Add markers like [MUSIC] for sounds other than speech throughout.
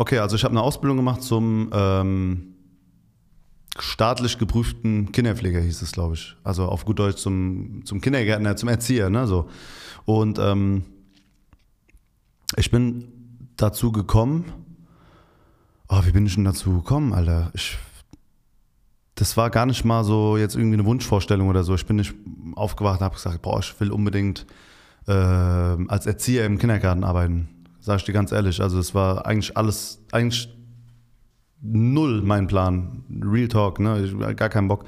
Okay, also ich habe eine Ausbildung gemacht zum ähm, staatlich geprüften Kinderpfleger, hieß es, glaube ich. Also auf gut Deutsch zum, zum Kindergärtner, zum Erzieher, ne? So. Und ähm, ich bin dazu gekommen. Oh, wie bin ich denn dazu gekommen, Alter? Ich, das war gar nicht mal so jetzt irgendwie eine Wunschvorstellung oder so. Ich bin nicht aufgewacht und habe gesagt, boah, ich will unbedingt äh, als Erzieher im Kindergarten arbeiten. Sag ich dir ganz ehrlich. Also es war eigentlich alles, eigentlich null mein Plan. Real Talk, ne? Ich, gar keinen Bock.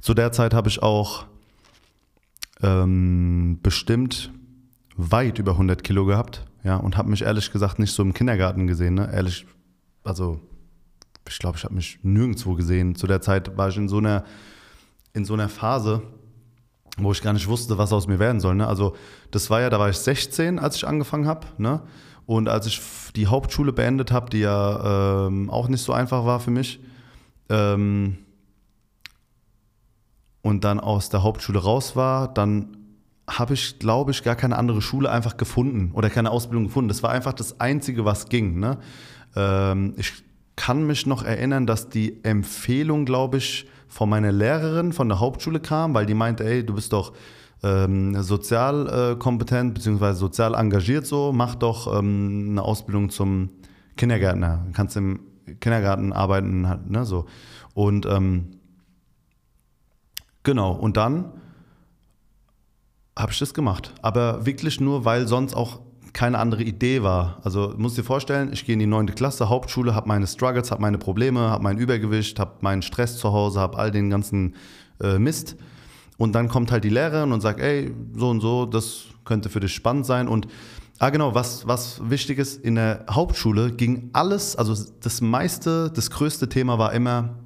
Zu der Zeit habe ich auch ähm, bestimmt weit über 100 Kilo gehabt, ja, und habe mich ehrlich gesagt nicht so im Kindergarten gesehen, ne? Ehrlich, also ich glaube, ich habe mich nirgendwo gesehen. Zu der Zeit war ich in so einer in so einer Phase, wo ich gar nicht wusste, was aus mir werden soll. Ne? Also das war ja, da war ich 16, als ich angefangen habe. Ne? Und als ich die Hauptschule beendet habe, die ja ähm, auch nicht so einfach war für mich, ähm, und dann aus der Hauptschule raus war, dann habe ich, glaube ich, gar keine andere Schule einfach gefunden oder keine Ausbildung gefunden. Das war einfach das Einzige, was ging. Ne? Ähm, ich kann mich noch erinnern, dass die Empfehlung, glaube ich, von meiner Lehrerin von der Hauptschule kam, weil die meinte, ey, du bist doch ähm, sozial äh, kompetent bzw. sozial engagiert so, mach doch ähm, eine Ausbildung zum Kindergärtner. Du kannst im Kindergarten arbeiten, ne, so. Und ähm, genau, und dann habe ich das gemacht. Aber wirklich nur, weil sonst auch keine andere Idee war. Also musst dir vorstellen, ich gehe in die neunte Klasse, Hauptschule, habe meine Struggles, habe meine Probleme, habe mein Übergewicht, habe meinen Stress zu Hause, habe all den ganzen äh, Mist. Und dann kommt halt die Lehrerin und sagt, ey, so und so, das könnte für dich spannend sein. Und ah genau, was, was wichtig ist, in der Hauptschule ging alles, also das meiste, das größte Thema war immer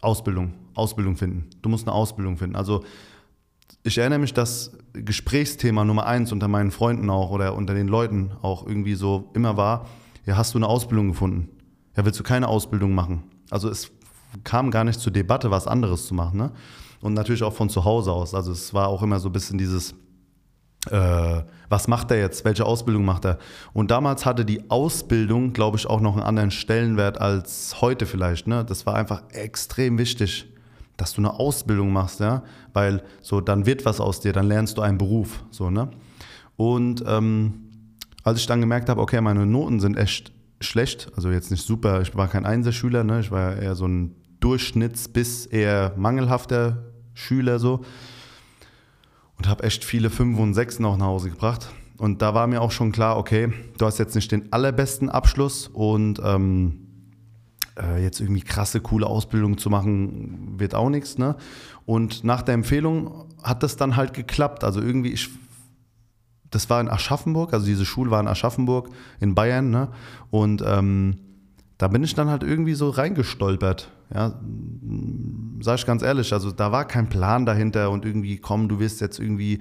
Ausbildung, Ausbildung finden. Du musst eine Ausbildung finden. Also ich erinnere mich, dass Gesprächsthema Nummer eins unter meinen Freunden auch oder unter den Leuten auch irgendwie so immer war, ja, hast du eine Ausbildung gefunden? Ja, willst du keine Ausbildung machen? Also es kam gar nicht zur Debatte, was anderes zu machen. Ne? Und natürlich auch von zu Hause aus. Also es war auch immer so ein bisschen dieses, äh, was macht er jetzt? Welche Ausbildung macht er? Und damals hatte die Ausbildung, glaube ich, auch noch einen anderen Stellenwert als heute vielleicht. Ne? Das war einfach extrem wichtig dass du eine Ausbildung machst, ja, weil so dann wird was aus dir, dann lernst du einen Beruf, so ne. Und ähm, als ich dann gemerkt habe, okay, meine Noten sind echt schlecht, also jetzt nicht super, ich war kein Einserschüler, ne, ich war eher so ein Durchschnitts- bis eher mangelhafter Schüler so und habe echt viele Fünf und Sechs noch nach Hause gebracht. Und da war mir auch schon klar, okay, du hast jetzt nicht den allerbesten Abschluss und ähm, äh, jetzt irgendwie krasse, coole Ausbildung zu machen, wird auch nichts. Ne? Und nach der Empfehlung hat das dann halt geklappt. Also irgendwie, ich, das war in Aschaffenburg, also diese Schule war in Aschaffenburg in Bayern. Ne? Und ähm, da bin ich dann halt irgendwie so reingestolpert. Ja, sag ich ganz ehrlich, also da war kein Plan dahinter und irgendwie, komm, du wirst jetzt irgendwie,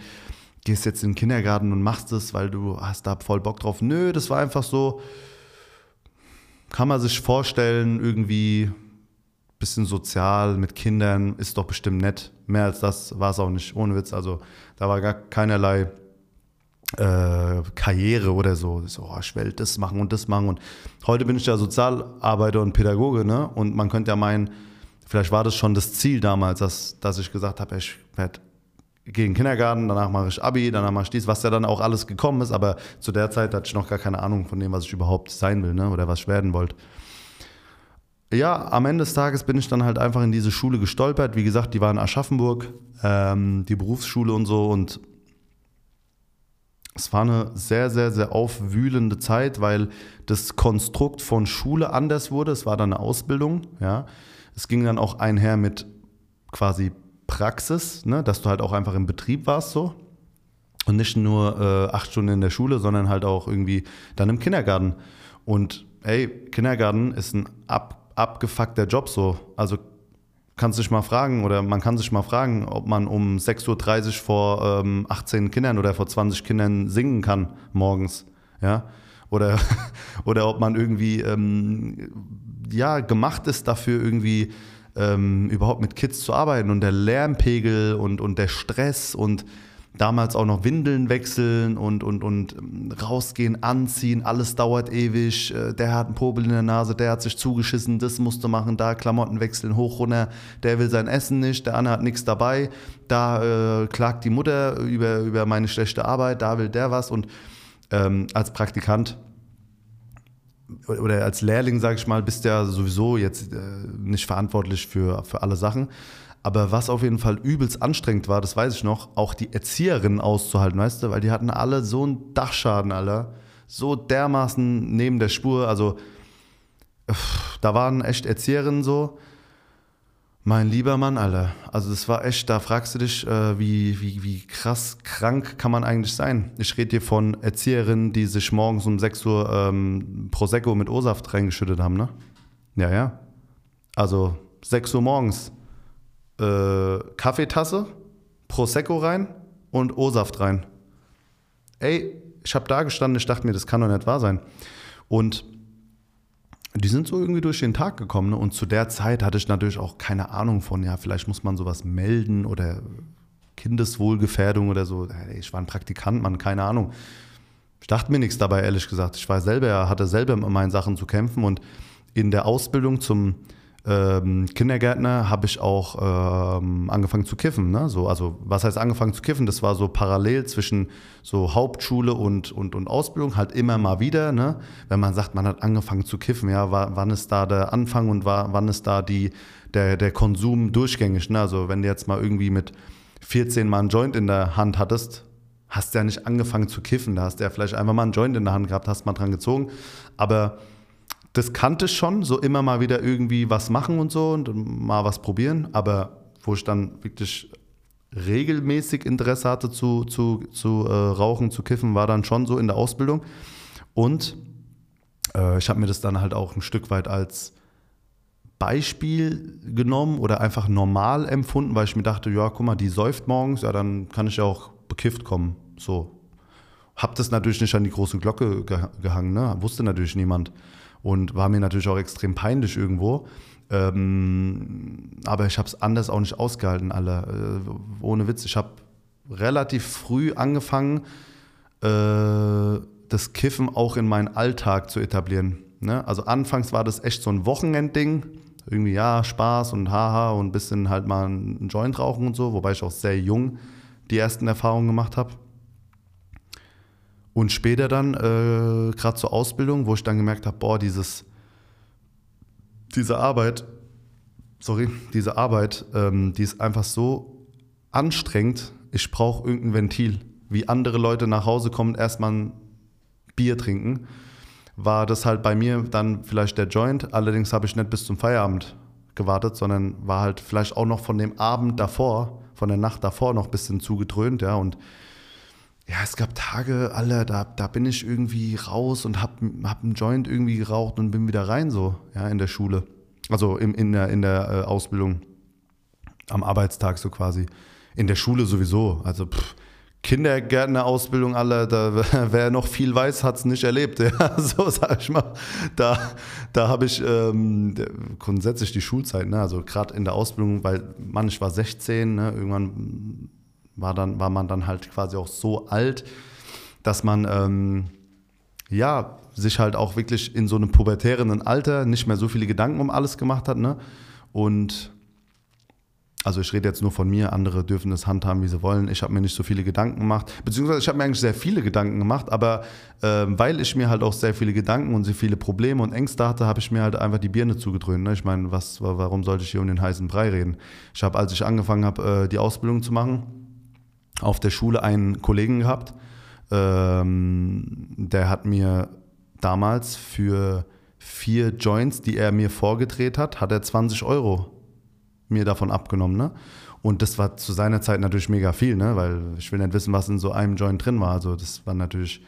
gehst jetzt in den Kindergarten und machst es, weil du hast da voll Bock drauf. Nö, das war einfach so, kann man sich vorstellen, irgendwie bisschen sozial mit Kindern, ist doch bestimmt nett. Mehr als das war es auch nicht, ohne Witz. Also da war gar keinerlei äh, Karriere oder so. so oh, ich will das machen und das machen. Und heute bin ich ja Sozialarbeiter und Pädagoge, ne? Und man könnte ja meinen, vielleicht war das schon das Ziel damals, dass, dass ich gesagt habe, ich werde den Kindergarten, danach mache ich Abi, danach mache ich dies, was ja dann auch alles gekommen ist, aber zu der Zeit hatte ich noch gar keine Ahnung von dem, was ich überhaupt sein will ne? oder was ich werden wollte. Ja, am Ende des Tages bin ich dann halt einfach in diese Schule gestolpert. Wie gesagt, die war in Aschaffenburg, ähm, die Berufsschule und so und es war eine sehr, sehr, sehr aufwühlende Zeit, weil das Konstrukt von Schule anders wurde. Es war dann eine Ausbildung, ja. Es ging dann auch einher mit quasi Praxis, ne, dass du halt auch einfach im Betrieb warst so. Und nicht nur äh, acht Stunden in der Schule, sondern halt auch irgendwie dann im Kindergarten. Und ey, Kindergarten ist ein ab, abgefuckter Job so. Also kannst dich mal fragen oder man kann sich mal fragen, ob man um 6.30 Uhr vor ähm, 18 Kindern oder vor 20 Kindern singen kann morgens. Ja. Oder, [LAUGHS] oder ob man irgendwie ähm, ja, gemacht ist dafür irgendwie ähm, überhaupt mit Kids zu arbeiten und der Lärmpegel und, und der Stress und damals auch noch Windeln wechseln und, und, und ähm, rausgehen, anziehen, alles dauert ewig. Äh, der hat einen Popel in der Nase, der hat sich zugeschissen, das musste machen, da Klamotten wechseln, hoch, runter, der will sein Essen nicht, der andere hat nichts dabei, da äh, klagt die Mutter über, über meine schlechte Arbeit, da will der was. Und ähm, als Praktikant oder als Lehrling, sage ich mal, bist du ja sowieso jetzt äh, nicht verantwortlich für, für alle Sachen. Aber was auf jeden Fall übelst anstrengend war, das weiß ich noch, auch die Erzieherinnen auszuhalten, weißt du, weil die hatten alle so einen Dachschaden, Alter. So dermaßen neben der Spur. Also, da waren echt Erzieherinnen so. Mein lieber Mann, Alter. Also, das war echt, da fragst du dich, äh, wie, wie, wie krass krank kann man eigentlich sein? Ich rede hier von Erzieherinnen, die sich morgens um 6 Uhr ähm, Prosecco mit O-Saft reingeschüttet haben, ne? Ja, ja. Also, 6 Uhr morgens äh, Kaffeetasse, Prosecco rein und O-Saft rein. Ey, ich habe da gestanden, ich dachte mir, das kann doch nicht wahr sein. Und die sind so irgendwie durch den Tag gekommen. Ne? Und zu der Zeit hatte ich natürlich auch keine Ahnung von, ja, vielleicht muss man sowas melden oder Kindeswohlgefährdung oder so. Ich war ein Praktikant, Mann, keine Ahnung. Ich dachte mir nichts dabei, ehrlich gesagt. Ich war selber, hatte selber mit meinen Sachen zu kämpfen und in der Ausbildung zum ähm, Kindergärtner habe ich auch ähm, angefangen zu kiffen. Ne? So, also was heißt angefangen zu kiffen? Das war so parallel zwischen so Hauptschule und, und, und Ausbildung, halt immer mal wieder. Ne? Wenn man sagt, man hat angefangen zu kiffen, ja, wann ist da der Anfang und wann ist da die, der, der Konsum durchgängig? Ne? Also wenn du jetzt mal irgendwie mit 14 mal einen Joint in der Hand hattest, hast du ja nicht angefangen zu kiffen. Da hast du ja vielleicht einfach mal einen Joint in der Hand gehabt, hast mal dran gezogen. Aber das kannte ich schon, so immer mal wieder irgendwie was machen und so und mal was probieren. Aber wo ich dann wirklich regelmäßig Interesse hatte zu, zu, zu äh, rauchen, zu kiffen, war dann schon so in der Ausbildung. Und äh, ich habe mir das dann halt auch ein Stück weit als Beispiel genommen oder einfach normal empfunden, weil ich mir dachte, ja, guck mal, die säuft morgens, ja, dann kann ich ja auch bekifft kommen. So. Hab das natürlich nicht an die große Glocke gehangen, ne? Wusste natürlich niemand und war mir natürlich auch extrem peinlich irgendwo. Ähm, aber ich habe es anders auch nicht ausgehalten, alle. Äh, ohne Witz, ich habe relativ früh angefangen, äh, das Kiffen auch in meinen Alltag zu etablieren. Ne? Also anfangs war das echt so ein Wochenendding. Irgendwie ja, Spaß und haha und ein bisschen halt mal einen Joint rauchen und so, wobei ich auch sehr jung die ersten Erfahrungen gemacht habe. Und später dann, äh, gerade zur Ausbildung, wo ich dann gemerkt habe, boah, dieses, diese Arbeit, sorry, diese Arbeit, ähm, die ist einfach so anstrengend, ich brauche irgendein Ventil. Wie andere Leute nach Hause kommen, erstmal ein Bier trinken, war das halt bei mir dann vielleicht der Joint. Allerdings habe ich nicht bis zum Feierabend gewartet, sondern war halt vielleicht auch noch von dem Abend davor, von der Nacht davor noch ein bisschen zugedröhnt, ja, und ja, es gab Tage, alle, da, da bin ich irgendwie raus und hab, hab einen Joint irgendwie geraucht und bin wieder rein, so, ja, in der Schule. Also im, in der, in der äh, Ausbildung, am Arbeitstag so quasi. In der Schule sowieso. Also pff, Kindergärtner-Ausbildung, alle, da, [LAUGHS] wer noch viel weiß, hat es nicht erlebt. [LAUGHS] Ja, so sag ich mal. Da, da habe ich ähm, grundsätzlich die Schulzeit, ne? also gerade in der Ausbildung, weil man, ich war 16, ne? irgendwann war, dann, war man dann halt quasi auch so alt, dass man ähm, ja, sich halt auch wirklich in so einem pubertären Alter nicht mehr so viele Gedanken um alles gemacht hat. Ne? Und also ich rede jetzt nur von mir, andere dürfen es handhaben, wie sie wollen. Ich habe mir nicht so viele Gedanken gemacht, beziehungsweise ich habe mir eigentlich sehr viele Gedanken gemacht, aber äh, weil ich mir halt auch sehr viele Gedanken und sehr viele Probleme und Ängste hatte, habe ich mir halt einfach die Birne zugedröhnt. Ne? Ich meine, was, warum sollte ich hier um den heißen Brei reden? Ich habe, als ich angefangen habe, äh, die Ausbildung zu machen, auf der Schule einen Kollegen gehabt, ähm, der hat mir damals für vier Joints, die er mir vorgedreht hat, hat er 20 Euro mir davon abgenommen. Ne? Und das war zu seiner Zeit natürlich mega viel, ne? weil ich will nicht wissen, was in so einem Joint drin war. Also das war natürlich,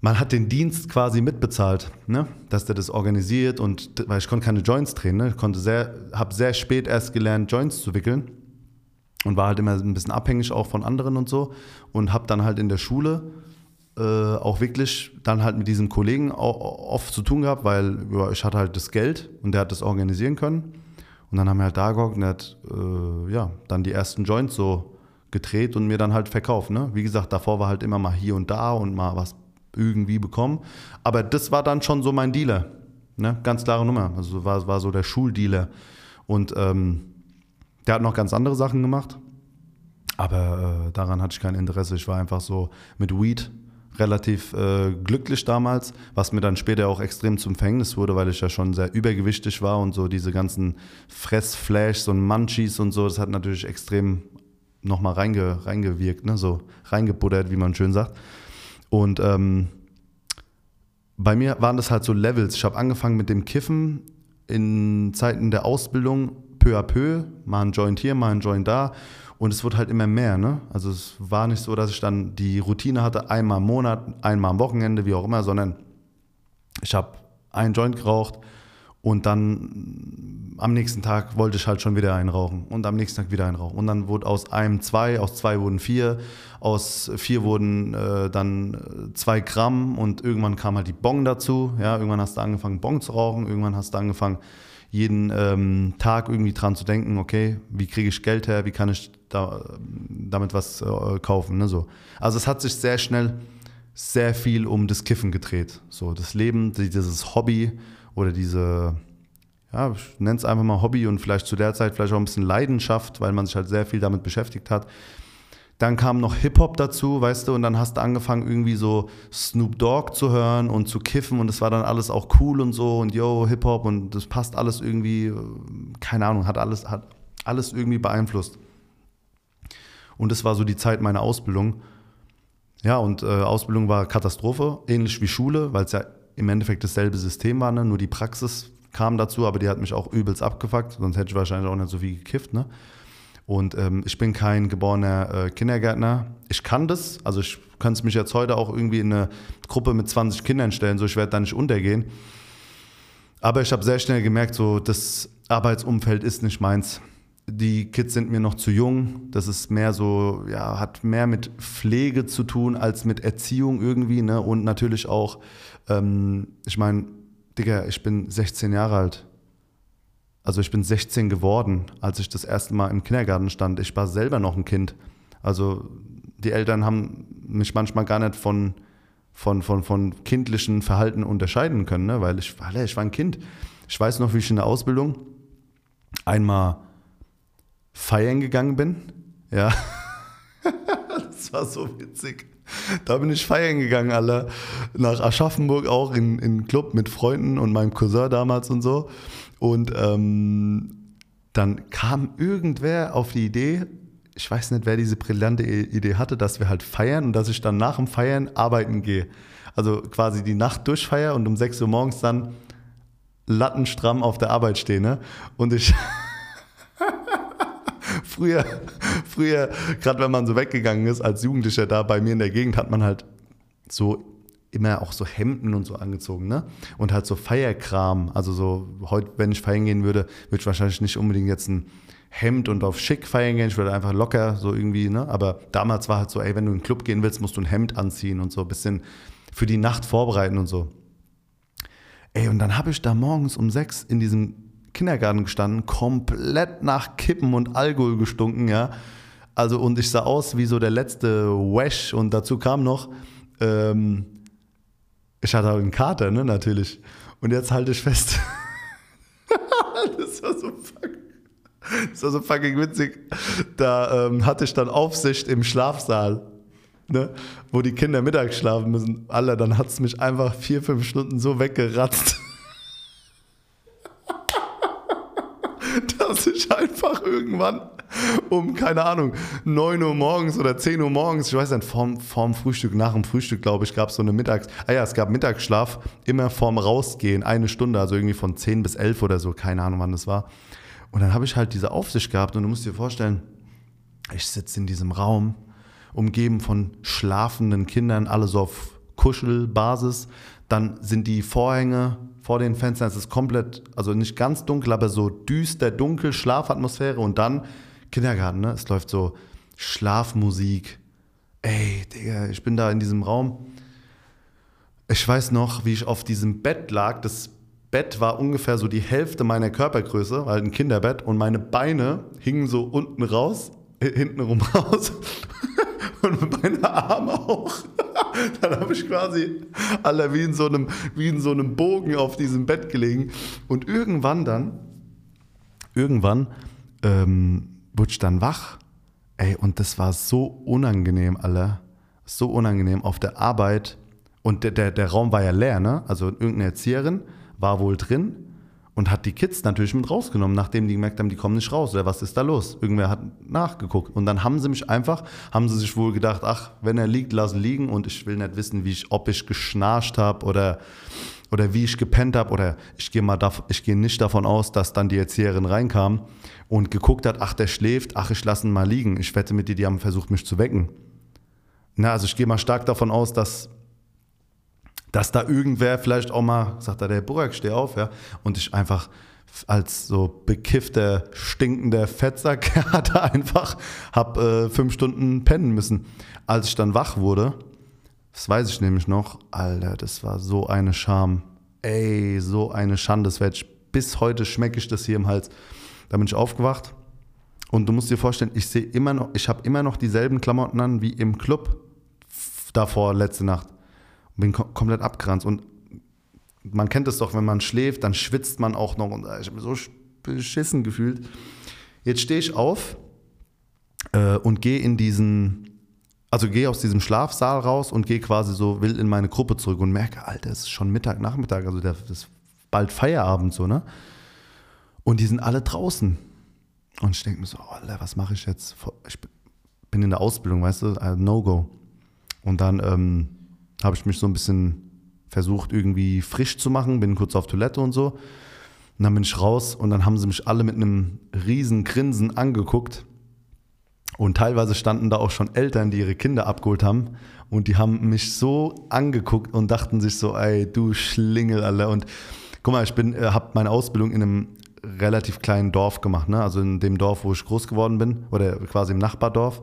man hat den Dienst quasi mitbezahlt, ne? dass der das organisiert und weil ich konnte keine Joints drehen, ne? ich konnte sehr, habe sehr spät erst gelernt, Joints zu wickeln und war halt immer ein bisschen abhängig auch von anderen und so und habe dann halt in der Schule äh, auch wirklich dann halt mit diesem Kollegen oft zu tun gehabt, weil ja, ich hatte halt das Geld und der hat das organisieren können und dann haben wir halt da gehockt und der hat äh, ja, dann die ersten Joints so gedreht und mir dann halt verkauft. Ne? Wie gesagt, davor war halt immer mal hier und da und mal was irgendwie bekommen. Aber das war dann schon so mein Dealer. Ne? Ganz klare Nummer. Also war, war so der Schuldealer. Und ähm, der hat noch ganz andere Sachen gemacht. Aber äh, daran hatte ich kein Interesse. Ich war einfach so mit Weed relativ äh, glücklich damals, was mir dann später auch extrem zum Verhängnis wurde, weil ich ja schon sehr übergewichtig war und so diese ganzen Fressflashs und Munchies und so, das hat natürlich extrem nochmal reinge, reingewirkt, ne? so reingebuddert, wie man schön sagt. Und ähm, bei mir waren das halt so Levels. Ich habe angefangen mit dem Kiffen in Zeiten der Ausbildung peu à peu, mal ein Joint hier, mal ein Joint da. Und es wurde halt immer mehr. Ne? Also es war nicht so, dass ich dann die Routine hatte, einmal im Monat, einmal am Wochenende, wie auch immer, sondern ich habe einen Joint geraucht und dann am nächsten Tag wollte ich halt schon wieder einen rauchen und am nächsten Tag wieder einen rauchen. Und dann wurde aus einem zwei, aus zwei wurden vier, aus vier wurden äh, dann zwei Gramm und irgendwann kam halt die Bong dazu. Ja, irgendwann hast du angefangen, Bong zu rauchen, irgendwann hast du angefangen, jeden ähm, Tag irgendwie dran zu denken, okay, wie kriege ich Geld her, wie kann ich da, damit was äh, kaufen. Ne, so. Also es hat sich sehr schnell sehr viel um das Kiffen gedreht. So das Leben, dieses Hobby oder diese, ja, ich nenne es einfach mal Hobby und vielleicht zu der Zeit vielleicht auch ein bisschen Leidenschaft, weil man sich halt sehr viel damit beschäftigt hat. Dann kam noch Hip-Hop dazu, weißt du, und dann hast du angefangen, irgendwie so Snoop Dogg zu hören und zu kiffen und es war dann alles auch cool und so und yo, Hip-Hop und das passt alles irgendwie, keine Ahnung, hat alles, hat alles irgendwie beeinflusst. Und das war so die Zeit meiner Ausbildung. Ja, und äh, Ausbildung war Katastrophe, ähnlich wie Schule, weil es ja im Endeffekt dasselbe System war, ne? nur die Praxis kam dazu, aber die hat mich auch übelst abgefuckt, sonst hätte ich wahrscheinlich auch nicht so viel gekifft. Ne? Und ähm, ich bin kein geborener äh, Kindergärtner. Ich kann das, also ich könnte mich jetzt heute auch irgendwie in eine Gruppe mit 20 Kindern stellen, so ich werde da nicht untergehen. Aber ich habe sehr schnell gemerkt, so das Arbeitsumfeld ist nicht meins. Die Kids sind mir noch zu jung. Das ist mehr so, ja, hat mehr mit Pflege zu tun als mit Erziehung irgendwie. Ne? Und natürlich auch, ähm, ich meine, Digga, ich bin 16 Jahre alt. Also ich bin 16 geworden, als ich das erste Mal im Kindergarten stand. Ich war selber noch ein Kind. Also die Eltern haben mich manchmal gar nicht von, von, von, von kindlichen Verhalten unterscheiden können, ne? weil ich, ich war ein Kind. Ich weiß noch, wie ich in der Ausbildung einmal feiern gegangen bin. Ja, [LAUGHS] das war so witzig. Da bin ich feiern gegangen, alle nach Aschaffenburg auch in, in Club mit Freunden und meinem Cousin damals und so. Und ähm, dann kam irgendwer auf die Idee, ich weiß nicht, wer diese brillante Idee hatte, dass wir halt feiern und dass ich dann nach dem Feiern arbeiten gehe. Also quasi die Nacht durchfeier und um 6 Uhr morgens dann lattenstramm auf der Arbeit stehe. Ne? Und ich. [LAUGHS] früher, früher, gerade wenn man so weggegangen ist als Jugendlicher da bei mir in der Gegend, hat man halt so immer auch so Hemden und so angezogen, ne? Und halt so Feierkram. Also so, heute, wenn ich feiern gehen würde, würde ich wahrscheinlich nicht unbedingt jetzt ein Hemd und auf schick feiern gehen. Ich würde einfach locker so irgendwie, ne? Aber damals war halt so, ey, wenn du in den Club gehen willst, musst du ein Hemd anziehen und so ein bisschen für die Nacht vorbereiten und so. Ey, und dann habe ich da morgens um sechs in diesem Kindergarten gestanden, komplett nach Kippen und Alkohol gestunken, ja. Also, und ich sah aus wie so der letzte Wash und dazu kam noch, ähm, ich hatte auch einen Kater, ne, natürlich. Und jetzt halte ich fest. [LAUGHS] das war so fucking, das war so fucking witzig. Da ähm, hatte ich dann Aufsicht im Schlafsaal, ne, wo die Kinder mittags schlafen müssen. Alter, dann hat es mich einfach vier, fünf Stunden so weggeratzt. [LAUGHS] dass ich einfach irgendwann um, keine Ahnung, 9 Uhr morgens oder 10 Uhr morgens, ich weiß nicht, vorm, vorm Frühstück, nach dem Frühstück, glaube ich, gab es so eine Mittags-, ah ja, es gab Mittagsschlaf, immer vorm Rausgehen, eine Stunde, also irgendwie von 10 bis 11 oder so, keine Ahnung, wann das war. Und dann habe ich halt diese Aufsicht gehabt und du musst dir vorstellen, ich sitze in diesem Raum, umgeben von schlafenden Kindern, alle so auf Kuschelbasis. Dann sind die Vorhänge vor den Fenstern, es ist komplett, also nicht ganz dunkel, aber so düster, dunkel, Schlafatmosphäre und dann Kindergarten, ne? Es läuft so Schlafmusik. Ey, Digga, ich bin da in diesem Raum. Ich weiß noch, wie ich auf diesem Bett lag. Das Bett war ungefähr so die Hälfte meiner Körpergröße, halt ein Kinderbett, und meine Beine hingen so unten raus. hintenrum [LAUGHS] raus und meine Arme auch. [LAUGHS] Dann habe ich quasi alle wie in, so einem, wie in so einem Bogen auf diesem Bett gelegen. Und irgendwann dann, irgendwann ähm, wurde ich dann wach. Ey, und das war so unangenehm, alle. So unangenehm auf der Arbeit. Und der, der, der Raum war ja leer, ne? Also irgendeine Erzieherin war wohl drin und hat die Kids natürlich mit rausgenommen, nachdem die gemerkt haben, die kommen nicht raus. Oder was ist da los? Irgendwer hat nachgeguckt. Und dann haben sie mich einfach, haben sie sich wohl gedacht, ach, wenn er liegt, lass liegen. Und ich will nicht wissen, wie ich, ob ich geschnarcht habe oder, oder wie ich gepennt habe. Oder ich gehe mal, ich gehe nicht davon aus, dass dann die Erzieherin reinkam und geguckt hat, ach, der schläft, ach, ich lasse ihn mal liegen. Ich wette mit dir, die haben versucht, mich zu wecken. Na, also ich gehe mal stark davon aus, dass dass da irgendwer vielleicht auch mal sagt, da der Burak, steh auf, ja, und ich einfach als so bekiffter, stinkender Fettsack [LAUGHS] hatte einfach, hab äh, fünf Stunden pennen müssen. Als ich dann wach wurde, das weiß ich nämlich noch, Alter, das war so eine Scham. Ey, so eine Schande, das ich, bis heute schmecke ich das hier im Hals. Da bin ich aufgewacht und du musst dir vorstellen, ich sehe immer noch, ich habe immer noch dieselben Klamotten an wie im Club davor letzte Nacht bin kom komplett abgeranzt. Und man kennt es doch, wenn man schläft, dann schwitzt man auch noch. Und ich habe mich so beschissen gefühlt. Jetzt stehe ich auf äh, und gehe in diesen, also gehe aus diesem Schlafsaal raus und gehe quasi so wild in meine Gruppe zurück und merke, Alter, es ist schon Mittag, Nachmittag, also das ist bald Feierabend so, ne? Und die sind alle draußen. Und ich denke mir so, Alter, was mache ich jetzt? Ich bin in der Ausbildung, weißt du, äh, No-Go. Und dann ähm, habe ich mich so ein bisschen versucht, irgendwie frisch zu machen, bin kurz auf Toilette und so. Und dann bin ich raus und dann haben sie mich alle mit einem riesen Grinsen angeguckt. Und teilweise standen da auch schon Eltern, die ihre Kinder abgeholt haben. Und die haben mich so angeguckt und dachten sich so, ey, du Schlingel, Alter. Und guck mal, ich bin, äh, habe meine Ausbildung in einem relativ kleinen Dorf gemacht, ne? Also in dem Dorf, wo ich groß geworden bin, oder quasi im Nachbardorf.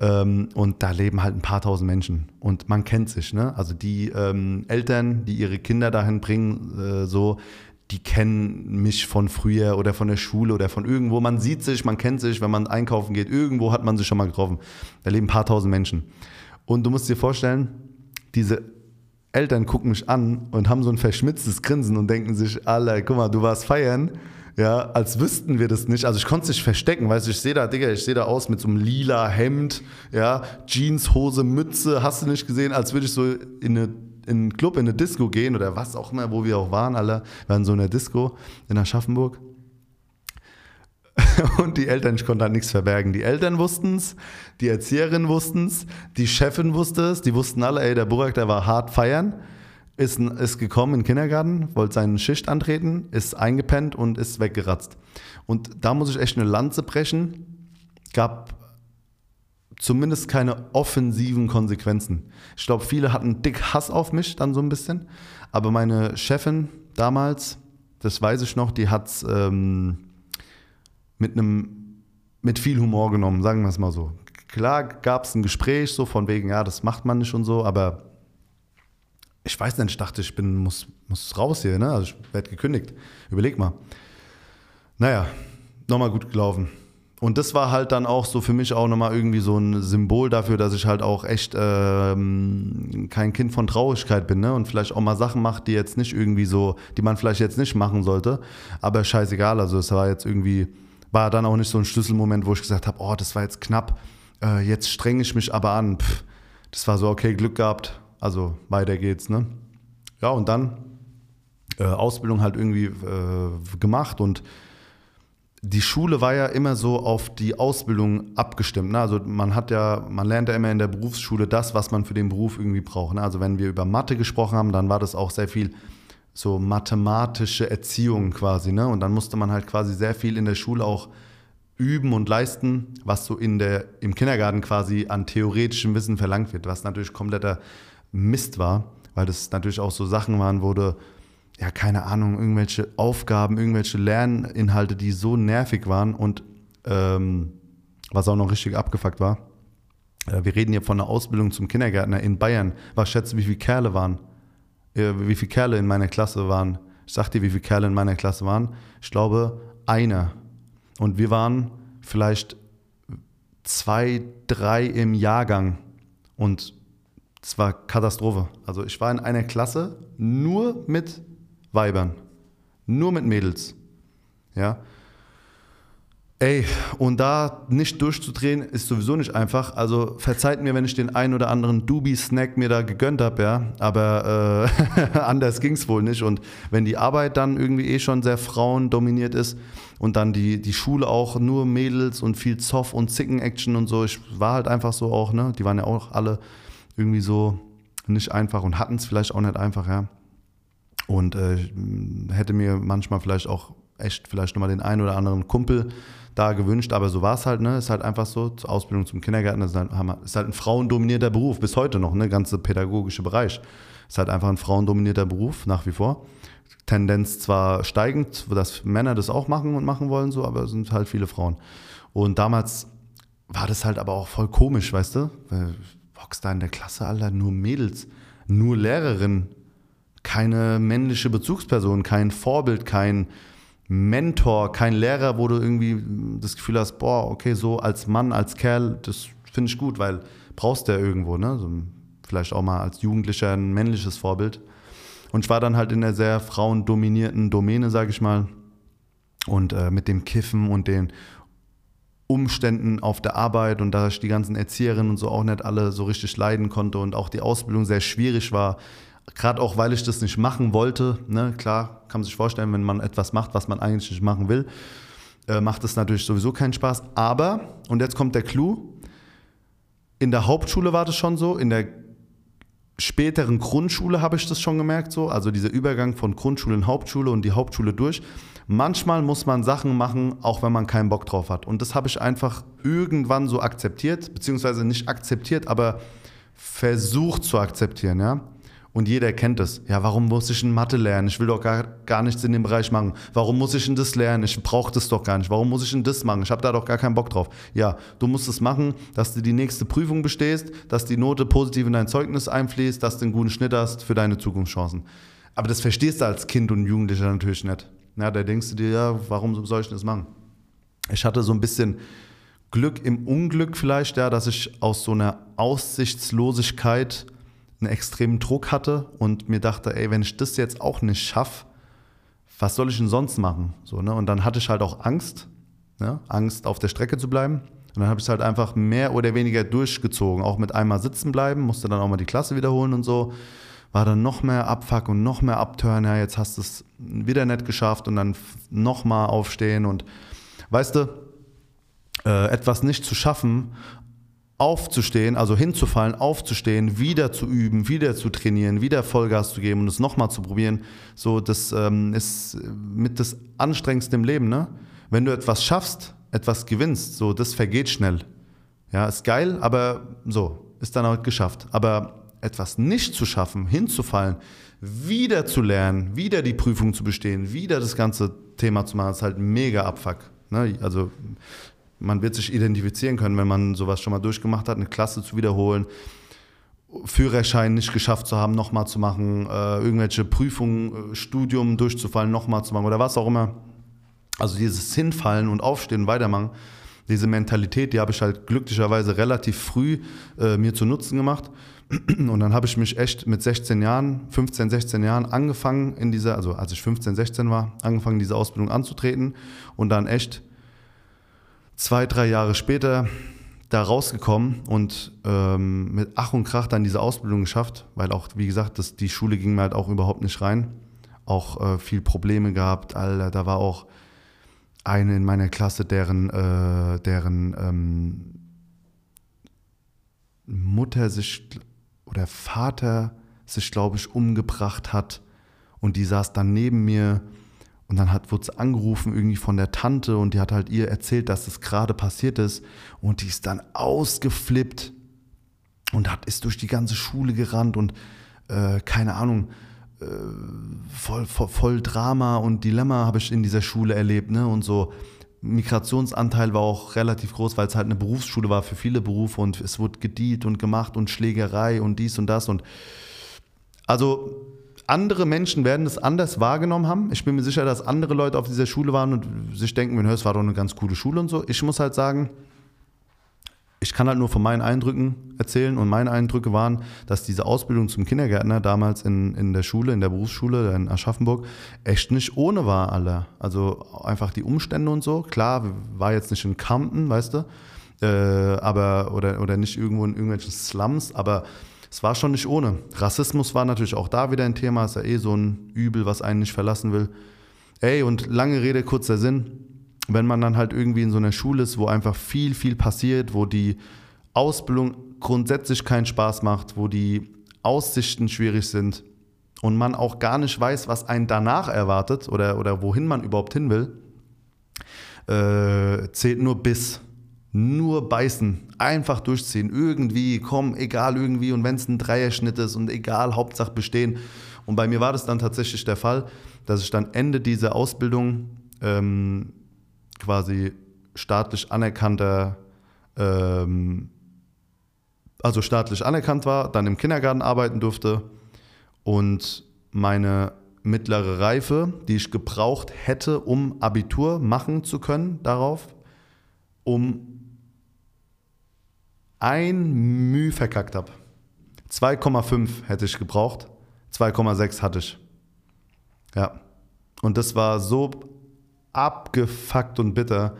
Ähm, und da leben halt ein paar tausend Menschen. Und man kennt sich, ne? Also die ähm, Eltern, die ihre Kinder dahin bringen, äh, so, die kennen mich von früher oder von der Schule oder von irgendwo. Man sieht sich, man kennt sich, wenn man einkaufen geht, irgendwo hat man sich schon mal getroffen. Da leben ein paar tausend Menschen. Und du musst dir vorstellen, diese Eltern gucken mich an und haben so ein verschmitztes Grinsen und denken sich, Alter, guck mal, du warst feiern ja, als wüssten wir das nicht. Also ich konnte es nicht verstecken, weißt du, ich sehe da, Digga, ich sehe da aus mit so einem lila Hemd, ja, Jeans, Hose, Mütze, hast du nicht gesehen, als würde ich so in eine in einen Club, in eine Disco gehen oder was auch immer, wo wir auch waren, alle, waren so in der Disco in Aschaffenburg. [LAUGHS] Und die Eltern, ich konnte da nichts verbergen. Die Eltern wussten es, die Erzieherin wussten es, die Chefin wusste es, die wussten alle, ey, der Burak, der war hart feiern ist, ist gekommen in den Kindergarten, wollte seine Schicht antreten, ist eingepennt und ist weggeratzt. Und da muss ich echt eine Lanze brechen. Gab zumindest keine offensiven Konsequenzen. Ich glaube, viele hatten dick Hass auf mich dann so ein bisschen. Aber meine Chefin damals, das weiß ich noch, die hat es ähm, mit einem mit viel Humor genommen, sagen wir es mal so. Klar gab es ein Gespräch so von wegen, ja, das macht man nicht und so, aber ich weiß nicht, ich dachte, ich bin, muss, muss raus hier, ne? Also ich werde gekündigt. Überleg mal. Naja, nochmal gut gelaufen. Und das war halt dann auch so für mich auch nochmal irgendwie so ein Symbol dafür, dass ich halt auch echt ähm, kein Kind von Traurigkeit bin, ne? Und vielleicht auch mal Sachen mache, die jetzt nicht irgendwie so, die man vielleicht jetzt nicht machen sollte. Aber scheißegal. Also es war jetzt irgendwie, war dann auch nicht so ein Schlüsselmoment, wo ich gesagt habe, oh, das war jetzt knapp, äh, jetzt strenge ich mich aber an. Pff, das war so, okay, Glück gehabt, also weiter geht's, ne? Ja, und dann äh, Ausbildung halt irgendwie äh, gemacht und die Schule war ja immer so auf die Ausbildung abgestimmt. Ne? Also man hat ja, man lernt ja immer in der Berufsschule das, was man für den Beruf irgendwie braucht. Ne? Also wenn wir über Mathe gesprochen haben, dann war das auch sehr viel so mathematische Erziehung quasi. Ne? Und dann musste man halt quasi sehr viel in der Schule auch üben und leisten, was so in der, im Kindergarten quasi an theoretischem Wissen verlangt wird, was natürlich kompletter Mist war, weil das natürlich auch so Sachen waren, wo du, ja, keine Ahnung, irgendwelche Aufgaben, irgendwelche Lerninhalte, die so nervig waren und ähm, was auch noch richtig abgefuckt war. Äh, wir reden hier von einer Ausbildung zum Kindergärtner in Bayern. Was schätzt du, wie viele Kerle waren? Äh, wie viele Kerle in meiner Klasse waren? Ich sag dir, wie viele Kerle in meiner Klasse waren. Ich glaube, einer. Und wir waren vielleicht zwei, drei im Jahrgang. Und es war Katastrophe. Also ich war in einer Klasse nur mit Weibern, nur mit Mädels. Ja. Ey, und da nicht durchzudrehen, ist sowieso nicht einfach. Also verzeiht mir, wenn ich den einen oder anderen Doobie-Snack mir da gegönnt habe, ja. Aber äh, [LAUGHS] anders ging es wohl nicht. Und wenn die Arbeit dann irgendwie eh schon sehr frauendominiert ist und dann die, die Schule auch nur Mädels und viel Zoff und Zicken-Action und so, ich war halt einfach so auch, ne? Die waren ja auch alle irgendwie so nicht einfach und hatten es vielleicht auch nicht einfach, ja. Und äh, hätte mir manchmal vielleicht auch echt vielleicht nochmal den einen oder anderen Kumpel da gewünscht, aber so war es halt, ne? Ist halt einfach so, zur Ausbildung zum Kindergärtner ist halt, ist halt ein frauendominierter Beruf, bis heute noch, ne? Ganze pädagogische Bereich. Ist halt einfach ein frauendominierter Beruf, nach wie vor. Tendenz zwar steigend, dass Männer das auch machen und machen wollen, so, aber es sind halt viele Frauen. Und damals war das halt aber auch voll komisch, weißt du? Hockst da in der Klasse, Alter, nur Mädels, nur Lehrerin, keine männliche Bezugsperson, kein Vorbild, kein Mentor, kein Lehrer, wo du irgendwie das Gefühl hast, boah, okay, so als Mann, als Kerl, das finde ich gut, weil brauchst du ja irgendwo, ne? So, vielleicht auch mal als Jugendlicher ein männliches Vorbild. Und ich war dann halt in der sehr frauendominierten Domäne, sage ich mal. Und äh, mit dem Kiffen und den Umständen auf der Arbeit und da ich die ganzen Erzieherinnen und so auch nicht alle so richtig leiden konnte und auch die Ausbildung sehr schwierig war, Gerade auch, weil ich das nicht machen wollte. Ne? Klar, kann man sich vorstellen, wenn man etwas macht, was man eigentlich nicht machen will, äh, macht es natürlich sowieso keinen Spaß. Aber, und jetzt kommt der Clou, in der Hauptschule war das schon so, in der späteren Grundschule habe ich das schon gemerkt, so, also dieser Übergang von Grundschule in Hauptschule und die Hauptschule durch. Manchmal muss man Sachen machen, auch wenn man keinen Bock drauf hat. Und das habe ich einfach irgendwann so akzeptiert, beziehungsweise nicht akzeptiert, aber versucht zu akzeptieren, ja. Und jeder kennt es. Ja, warum muss ich in Mathe lernen? Ich will doch gar, gar nichts in dem Bereich machen. Warum muss ich in das lernen? Ich brauche das doch gar nicht. Warum muss ich in das machen? Ich habe da doch gar keinen Bock drauf. Ja, du musst es machen, dass du die nächste Prüfung bestehst, dass die Note positiv in dein Zeugnis einfließt, dass du einen guten Schnitt hast für deine Zukunftschancen. Aber das verstehst du als Kind und Jugendlicher natürlich nicht. Ja, da denkst du dir, ja, warum soll ich das machen? Ich hatte so ein bisschen Glück im Unglück vielleicht, ja, dass ich aus so einer Aussichtslosigkeit einen extremen Druck hatte und mir dachte, ey, wenn ich das jetzt auch nicht schaffe, was soll ich denn sonst machen? So, ne? Und dann hatte ich halt auch Angst, ne? Angst auf der Strecke zu bleiben. Und dann habe ich es halt einfach mehr oder weniger durchgezogen, auch mit einmal sitzen bleiben, musste dann auch mal die Klasse wiederholen und so. War dann noch mehr Abfuck und noch mehr Abturn, ja, jetzt hast du es wieder nicht geschafft und dann nochmal aufstehen und weißt du, äh, etwas nicht zu schaffen aufzustehen, also hinzufallen, aufzustehen, wieder zu üben, wieder zu trainieren, wieder Vollgas zu geben und es nochmal zu probieren, so das ähm, ist mit das anstrengendste im Leben, ne? Wenn du etwas schaffst, etwas gewinnst, so das vergeht schnell. Ja, ist geil, aber so, ist dann auch geschafft. Aber etwas nicht zu schaffen, hinzufallen, wieder zu lernen, wieder die Prüfung zu bestehen, wieder das ganze Thema zu machen, ist halt mega Abfuck. Ne? Also man wird sich identifizieren können, wenn man sowas schon mal durchgemacht hat, eine Klasse zu wiederholen, Führerschein nicht geschafft zu haben, nochmal zu machen, äh, irgendwelche Prüfungen, äh, Studium durchzufallen, nochmal zu machen oder was auch immer. Also dieses Hinfallen und Aufstehen weitermachen, diese Mentalität, die habe ich halt glücklicherweise relativ früh äh, mir zu Nutzen gemacht. Und dann habe ich mich echt mit 16 Jahren, 15, 16 Jahren angefangen in dieser, also als ich 15, 16 war, angefangen diese Ausbildung anzutreten und dann echt zwei, drei Jahre später da rausgekommen und ähm, mit Ach und Krach dann diese Ausbildung geschafft, weil auch, wie gesagt, das, die Schule ging mir halt auch überhaupt nicht rein. Auch äh, viel Probleme gehabt, Alter, da war auch eine in meiner Klasse, deren, äh, deren ähm, Mutter sich oder Vater sich, glaube ich, umgebracht hat. Und die saß dann neben mir und dann hat, wurde sie angerufen irgendwie von der Tante und die hat halt ihr erzählt, dass das gerade passiert ist. Und die ist dann ausgeflippt und hat, ist durch die ganze Schule gerannt und äh, keine Ahnung, äh, voll, voll, voll, Drama und Dilemma habe ich in dieser Schule erlebt. Ne? Und so Migrationsanteil war auch relativ groß, weil es halt eine Berufsschule war für viele Berufe und es wurde gediet und gemacht und Schlägerei und dies und das. Und also andere Menschen werden es anders wahrgenommen haben. Ich bin mir sicher, dass andere Leute auf dieser Schule waren und sich denken, es war doch eine ganz coole Schule und so. Ich muss halt sagen, ich kann halt nur von meinen Eindrücken erzählen und meine Eindrücke waren, dass diese Ausbildung zum Kindergärtner damals in, in der Schule, in der Berufsschule in Aschaffenburg, echt nicht ohne war, alle. Also einfach die Umstände und so. Klar, war jetzt nicht in Camden, weißt du, äh, aber, oder, oder nicht irgendwo in irgendwelchen Slums, aber es war schon nicht ohne. Rassismus war natürlich auch da wieder ein Thema, ist ja eh so ein Übel, was einen nicht verlassen will. Ey, und lange Rede, kurzer Sinn wenn man dann halt irgendwie in so einer Schule ist, wo einfach viel, viel passiert, wo die Ausbildung grundsätzlich keinen Spaß macht, wo die Aussichten schwierig sind und man auch gar nicht weiß, was einen danach erwartet oder, oder wohin man überhaupt hin will, äh, zählt nur bis. Nur beißen, einfach durchziehen, irgendwie, komm, egal irgendwie und wenn es ein Dreierschnitt ist und egal, Hauptsache bestehen. Und bei mir war das dann tatsächlich der Fall, dass ich dann Ende dieser Ausbildung ähm, quasi staatlich anerkannter, ähm, also staatlich anerkannt war, dann im Kindergarten arbeiten durfte und meine mittlere Reife, die ich gebraucht hätte, um Abitur machen zu können, darauf, um ein Mühe verkackt habe. 2,5 hätte ich gebraucht, 2,6 hatte ich. Ja. Und das war so abgefuckt und bitter,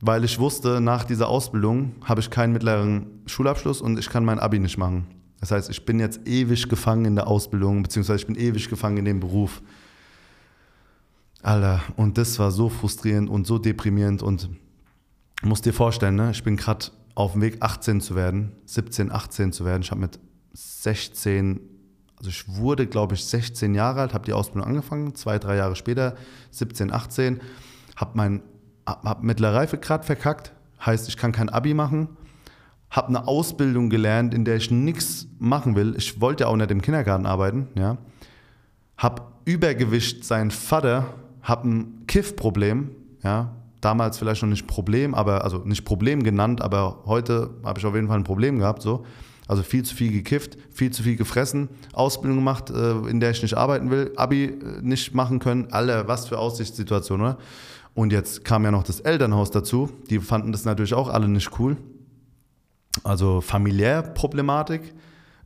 weil ich wusste, nach dieser Ausbildung habe ich keinen mittleren Schulabschluss und ich kann mein Abi nicht machen. Das heißt, ich bin jetzt ewig gefangen in der Ausbildung, beziehungsweise ich bin ewig gefangen in dem Beruf. Alter, und das war so frustrierend und so deprimierend und musst dir vorstellen, ne, ich bin gerade auf dem Weg 18 zu werden, 17, 18 zu werden. Ich habe mit 16 also ich wurde, glaube ich, 16 Jahre alt, habe die Ausbildung angefangen, zwei, drei Jahre später, 17, 18, habe mein hab mittlere Reifegrad verkackt, heißt, ich kann kein Abi machen, habe eine Ausbildung gelernt, in der ich nichts machen will. Ich wollte ja auch nicht im Kindergarten arbeiten, ja. Habe Übergewicht, sein Vater, habe ein Kiff-Problem, ja. Damals vielleicht noch nicht Problem, aber also nicht Problem genannt, aber heute habe ich auf jeden Fall ein Problem gehabt, so. Also viel zu viel gekifft, viel zu viel gefressen, Ausbildung gemacht, äh, in der ich nicht arbeiten will, Abi äh, nicht machen können, alle, was für Aussichtssituationen, oder? Und jetzt kam ja noch das Elternhaus dazu. Die fanden das natürlich auch alle nicht cool. Also familiär Problematik,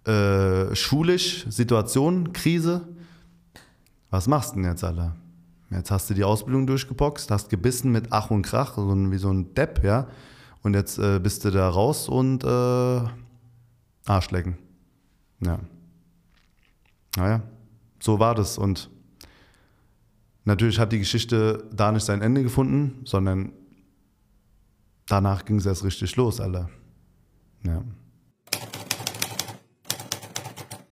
äh, schulisch Situation, Krise. Was machst du denn jetzt, Alter? Jetzt hast du die Ausbildung durchgeboxt, hast gebissen mit Ach und Krach, so wie so ein Depp, ja. Und jetzt äh, bist du da raus und äh, Arsch lecken. Ja. Naja, so war das. Und natürlich hat die Geschichte da nicht sein Ende gefunden, sondern danach ging es erst richtig los, Alter. Ja.